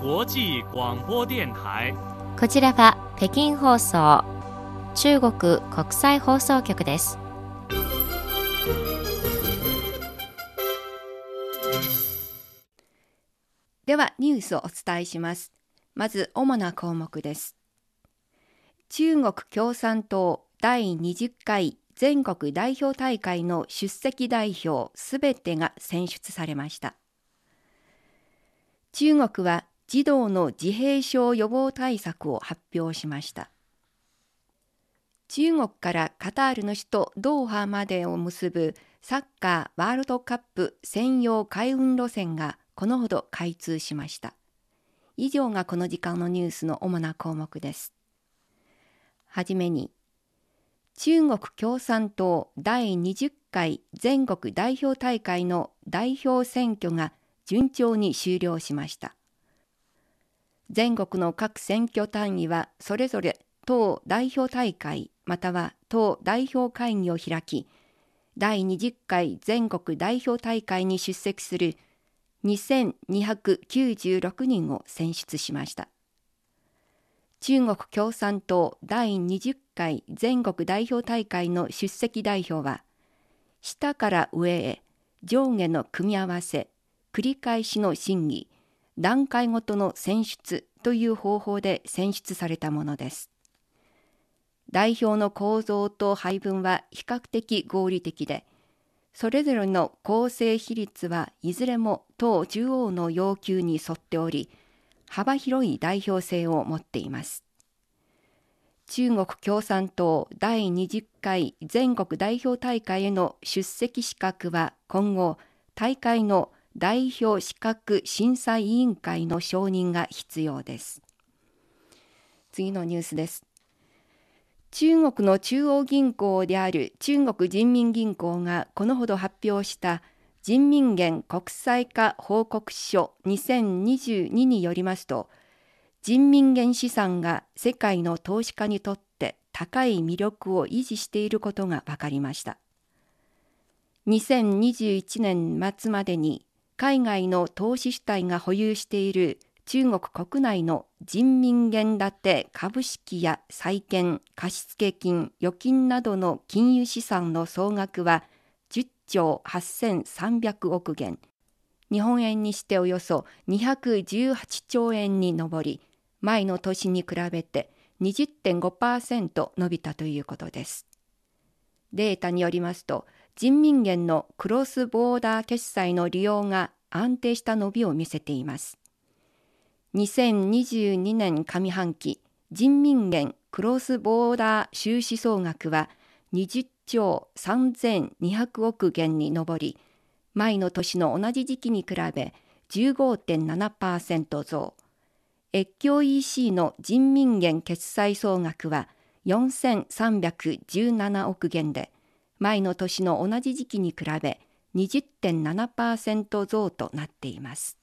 国際广播電台。こちらは北京放送中国国際放送局です。ではニュースをお伝えします。まず主な項目です。中国共産党第20回全国代表大会の出席代表すべてが選出されました。中国は児童の自閉症予防対策を発表しました。中国からカタールの首都ドーハまでを結ぶサッカーワールドカップ専用海運路線がこのほど開通しました。以上がこの時間のニュースの主な項目です。はじめに中国共産党第20回全国代表大会の代表選挙が順調に終了しました。全国の各選挙単位はそれぞれ党代表大会または党代表会議を開き第20回全国代表大会に出席する2296人を選出しました。中国共産党第20回全国代表大会の出席代表は下から上へ上下の組み合わせ繰り返しの審議段階ごとの選出という方法で選出されたものです代表の構造と配分は比較的合理的でそれぞれの構成比率はいずれも党中央の要求に沿っており幅広い代表性を持っています。中国共産党第20回全国代表大会への出席資格は今後大会の代表資格審査委員会の承認が必要です。次のニュースです。中国の中央銀行である中国人民銀行がこのほど発表した人民元国際化報告書2022によりますと人民元資産が世界の投資家にとって高い魅力を維持していることが分かりました2021年末までに海外の投資主体が保有している中国国内の人民元建て株式や債券貸付金預金などの金融資産の総額は10兆8300億元。日本円にしておよそ218兆円に上り前の年に比べて20.5%伸びたということです。データによりますと人民元のクロスボーダー決済の利用が安定した伸びを見せています。2022年上半期人民元クロスボーダー収支総額は20兆3200億元に上り前の年の同じ時期に比べ15.7%増。越境 EC の人民元決済総額は4317億元で前の年の同じ時期に比べ20.7%増となっています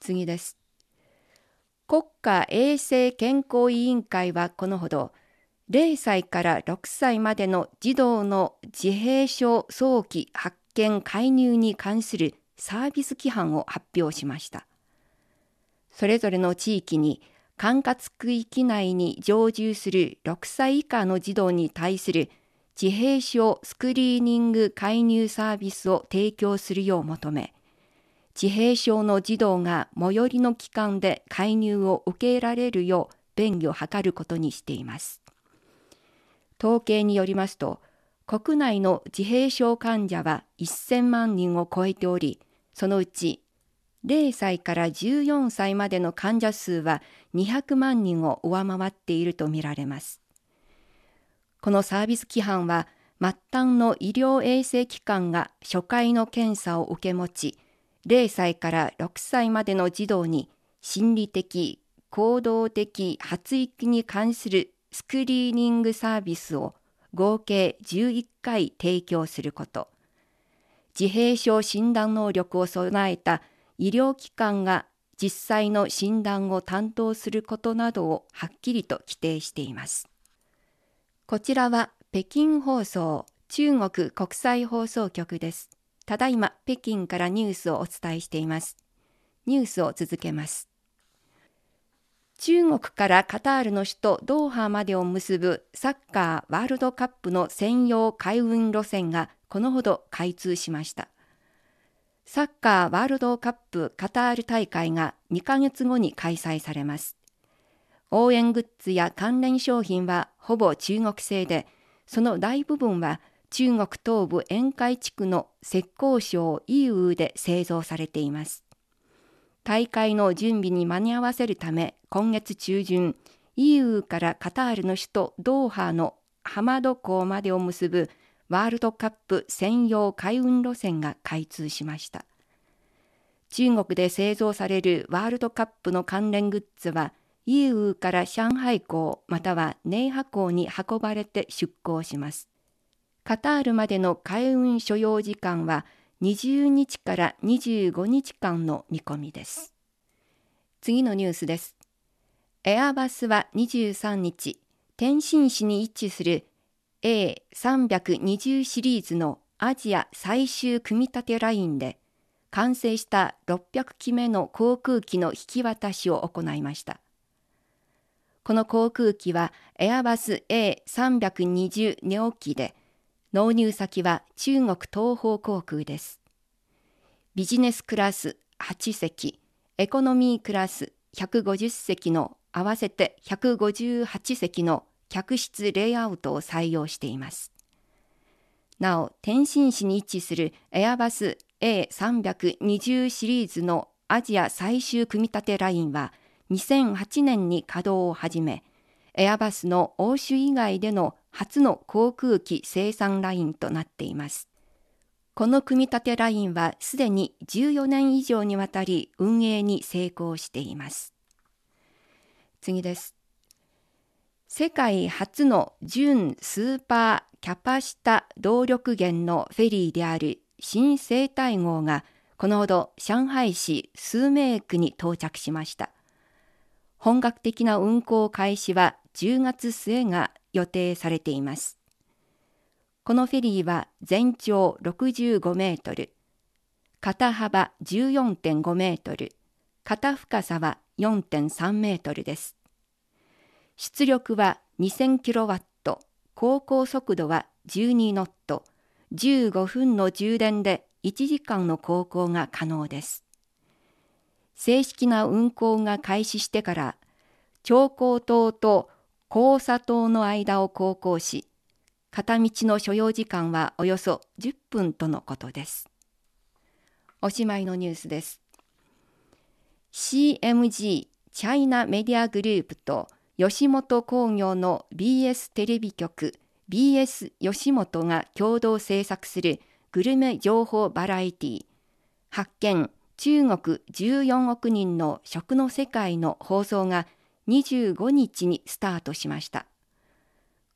次です国家衛生健康委員会はこのほど0歳から6歳までの児童の自閉症早期発見介入に関するサービス規範を発表しました。それぞれの地域に管轄区域内に常住する6歳以下の児童に対する自閉症スクリーニング介入サービスを提供するよう求め、自閉症の児童が最寄りの機関で介入を受けられるよう便宜を図ることにしています。統計によりますと国内の自閉症患者は1000万人を超えておりそのうち0歳から14歳までの患者数は200万人を上回っているとみられます。このサービス規範は末端の医療衛生機関が初回の検査を受け持ち0歳から6歳までの児童に心理的行動的発育に関するスクリーニングサービスを合計11回提供すること。自閉症診断能力を備えた医療機関が実際の診断を担当することなどをはっきりと規定しています。こちらは北京放送中国国際放送局ですただいま北京からニュースをお伝えしていますニュースを続けます中国からカタールの首都ドーハまでを結ぶサッカーワールドカップの専用海運路線がこのほど開通しました。サッカーワールドカップカタール大会が2ヶ月後に開催されます。応援グッズや関連商品はほぼ中国製で、その大部分は中国東部沿海地区の浙江省イーウで製造されています。大会の準備に間に合わせるため、今月中旬、イーウからカタールの首都ドーハのハマド港までを結ぶワールドカップ専用海運路線が開通しました。中国で製造されるワールドカップの関連グッズは、イーウーから上海港またはネイハ港に運ばれて出港します。カタールまでの海運所要時間は20日から25日間の見込みです。次のニュースです。エアバスは23日、天津市に位置する A320 シリーズのアジア最終組み立てラインで完成した600機目の航空機の引き渡しを行いました。この航空機はエアバス A320 ネオ機で納入先は中国東方航空です。ビジネスクラス8席、エコノミークラス150席の合わせて158席の客室レイアウトを採用しています。なお、天津市に位置するエアバス A320 シリーズのアジア最終組み立てラインは2008年に稼働を始め、エアバスの欧州以外での初の航空機生産ラインとなっています。この組み立てラインはすでに14年以上にわたり運営に成功しています。次です。世界初の純スーパーキャパシタ動力源のフェリーである新生態号がこのほど上海市数名区に到着しました。本格的な運行開始は10月末が予定されています。このフェリーは全長65メートル、肩幅14.5メートル、肩深さは4.3メートルです。出力は2000キロワット、航行速度は12ノット、15分の充電で1時間の航行が可能です。正式な運行が開始してから長江島と交差島の間を航行し、片道の所要時間はおよそ10分とのことです。おしまいのニュースです。CMG チャイナメディアグループと吉本興業の BS テレビ局 BS 吉本が共同制作するグルメ情報バラエティ発見中国14億人の食の世界の放送が25日にスタートしました。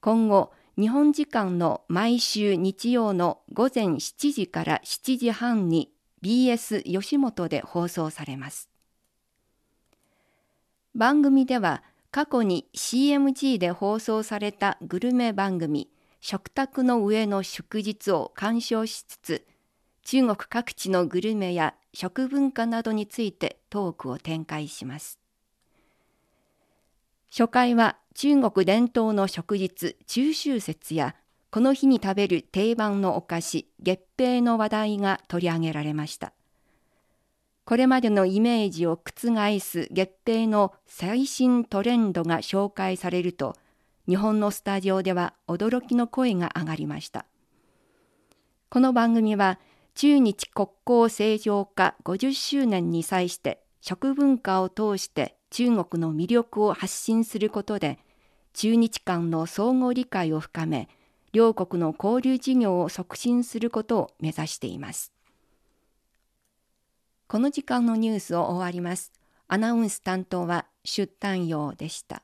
今後、日本時間の毎週日曜の午前7時から7時半に BS 吉本で放送されます。番組では過去に CMG で放送されたグルメ番組食卓の上の祝日を鑑賞しつつ中国各地のグルメや食文化などについてトークを展開します。初回は中国伝統の食日中秋節やこの日に食べる定番のお菓子月餅の話題が取り上げられました。これまでのイメージを覆す月餅の最新トレンドが紹介されると日本のスタジオでは驚きの声が上がりました。この番組は中日国交正常化50周年に際して食文化を通して中国の魅力を発信することで中日間の相互理解を深め両国の交流事業を促進することを目指しています。この時間のニュースを終わります。アナウンス担当は出丹陽でした。